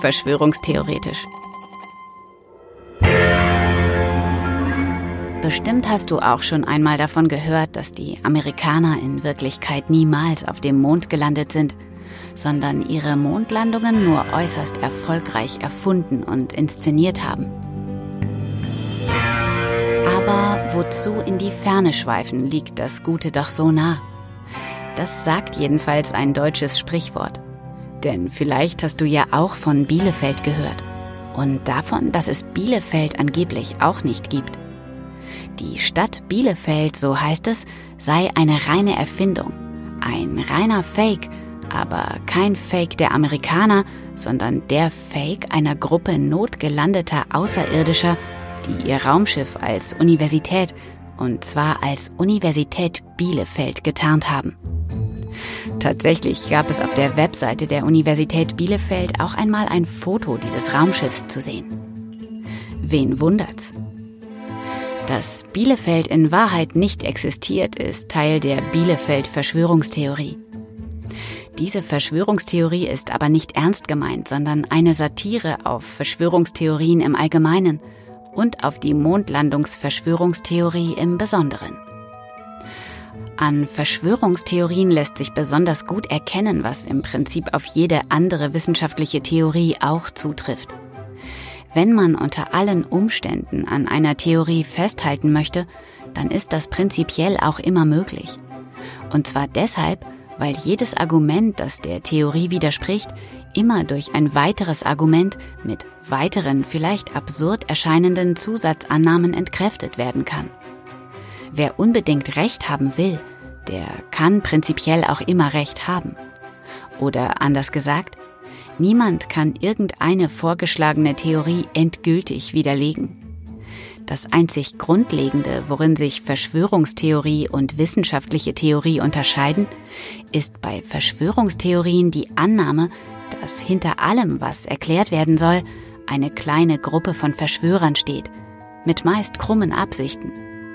Verschwörungstheoretisch. Bestimmt hast du auch schon einmal davon gehört, dass die Amerikaner in Wirklichkeit niemals auf dem Mond gelandet sind, sondern ihre Mondlandungen nur äußerst erfolgreich erfunden und inszeniert haben. Aber wozu in die Ferne schweifen, liegt das Gute doch so nah. Das sagt jedenfalls ein deutsches Sprichwort. Denn vielleicht hast du ja auch von Bielefeld gehört. Und davon, dass es Bielefeld angeblich auch nicht gibt. Die Stadt Bielefeld, so heißt es, sei eine reine Erfindung. Ein reiner Fake, aber kein Fake der Amerikaner, sondern der Fake einer Gruppe notgelandeter Außerirdischer, die ihr Raumschiff als Universität, und zwar als Universität Bielefeld getarnt haben. Tatsächlich gab es auf der Webseite der Universität Bielefeld auch einmal ein Foto dieses Raumschiffs zu sehen. Wen wundert's? Dass Bielefeld in Wahrheit nicht existiert, ist Teil der Bielefeld-Verschwörungstheorie. Diese Verschwörungstheorie ist aber nicht ernst gemeint, sondern eine Satire auf Verschwörungstheorien im Allgemeinen und auf die Mondlandungsverschwörungstheorie im Besonderen. An Verschwörungstheorien lässt sich besonders gut erkennen, was im Prinzip auf jede andere wissenschaftliche Theorie auch zutrifft. Wenn man unter allen Umständen an einer Theorie festhalten möchte, dann ist das prinzipiell auch immer möglich. Und zwar deshalb, weil jedes Argument, das der Theorie widerspricht, immer durch ein weiteres Argument mit weiteren, vielleicht absurd erscheinenden Zusatzannahmen entkräftet werden kann. Wer unbedingt Recht haben will, der kann prinzipiell auch immer Recht haben. Oder anders gesagt, niemand kann irgendeine vorgeschlagene Theorie endgültig widerlegen. Das einzig Grundlegende, worin sich Verschwörungstheorie und wissenschaftliche Theorie unterscheiden, ist bei Verschwörungstheorien die Annahme, dass hinter allem, was erklärt werden soll, eine kleine Gruppe von Verschwörern steht, mit meist krummen Absichten.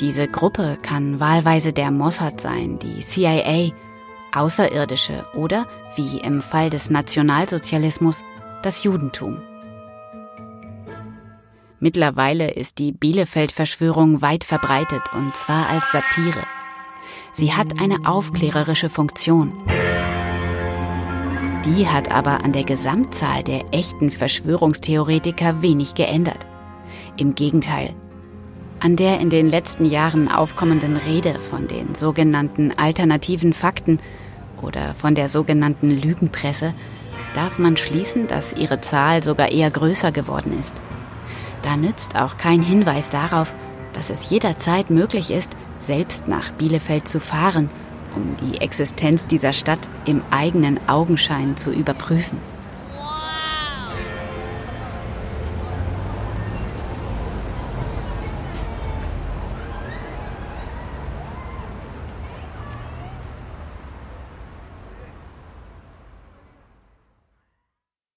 Diese Gruppe kann wahlweise der Mossad sein, die CIA, Außerirdische oder, wie im Fall des Nationalsozialismus, das Judentum. Mittlerweile ist die Bielefeld-Verschwörung weit verbreitet und zwar als Satire. Sie hat eine aufklärerische Funktion. Die hat aber an der Gesamtzahl der echten Verschwörungstheoretiker wenig geändert. Im Gegenteil, an der in den letzten Jahren aufkommenden Rede von den sogenannten alternativen Fakten oder von der sogenannten Lügenpresse darf man schließen, dass ihre Zahl sogar eher größer geworden ist. Da nützt auch kein Hinweis darauf, dass es jederzeit möglich ist, selbst nach Bielefeld zu fahren, um die Existenz dieser Stadt im eigenen Augenschein zu überprüfen.